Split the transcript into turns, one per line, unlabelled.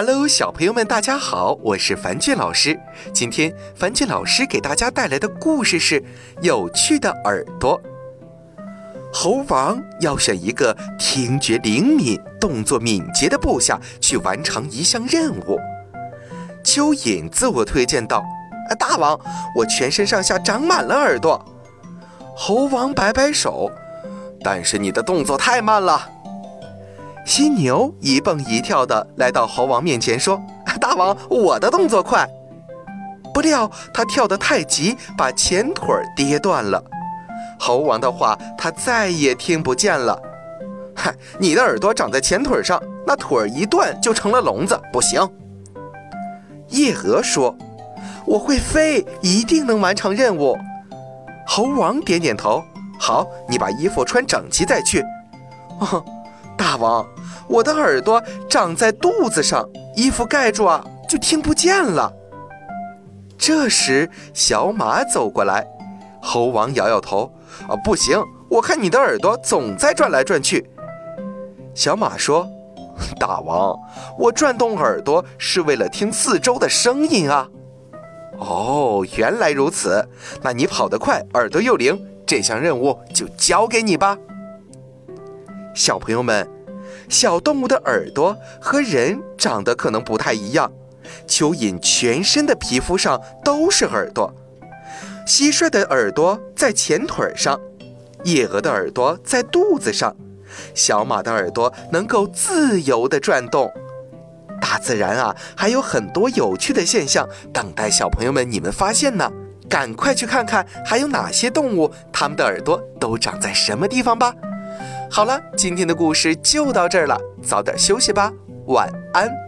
Hello，小朋友们，大家好，我是樊俊老师。今天樊俊老师给大家带来的故事是《有趣的耳朵》。猴王要选一个听觉灵敏、动作敏捷的部下去完成一项任务。蚯蚓自我推荐道：“啊大王，我全身上下长满了耳朵。”猴王摆摆手：“但是你的动作太慢了。”犀牛一蹦一跳地来到猴王面前，说：“ 大王，我的动作快。”不料他跳得太急，把前腿跌断了。猴王的话他再也听不见了。嗨，你的耳朵长在前腿上，那腿一断就成了聋子，不行。夜蛾说：“我会飞，一定能完成任务。”猴王点点头：“好，你把衣服穿整齐再去。”哦。大王，我的耳朵长在肚子上，衣服盖住啊，就听不见了。这时，小马走过来，猴王摇摇头：“啊，不行，我看你的耳朵总在转来转去。”小马说：“ 大王，我转动耳朵是为了听四周的声音啊。”哦，原来如此，那你跑得快，耳朵又灵，这项任务就交给你吧。小朋友们，小动物的耳朵和人长得可能不太一样。蚯蚓全身的皮肤上都是耳朵，蟋蟀的耳朵在前腿上，夜蛾的耳朵在肚子上，小马的耳朵能够自由地转动。大自然啊，还有很多有趣的现象等待小朋友们你们发现呢。赶快去看看还有哪些动物，它们的耳朵都长在什么地方吧。好了，今天的故事就到这儿了，早点休息吧，晚安。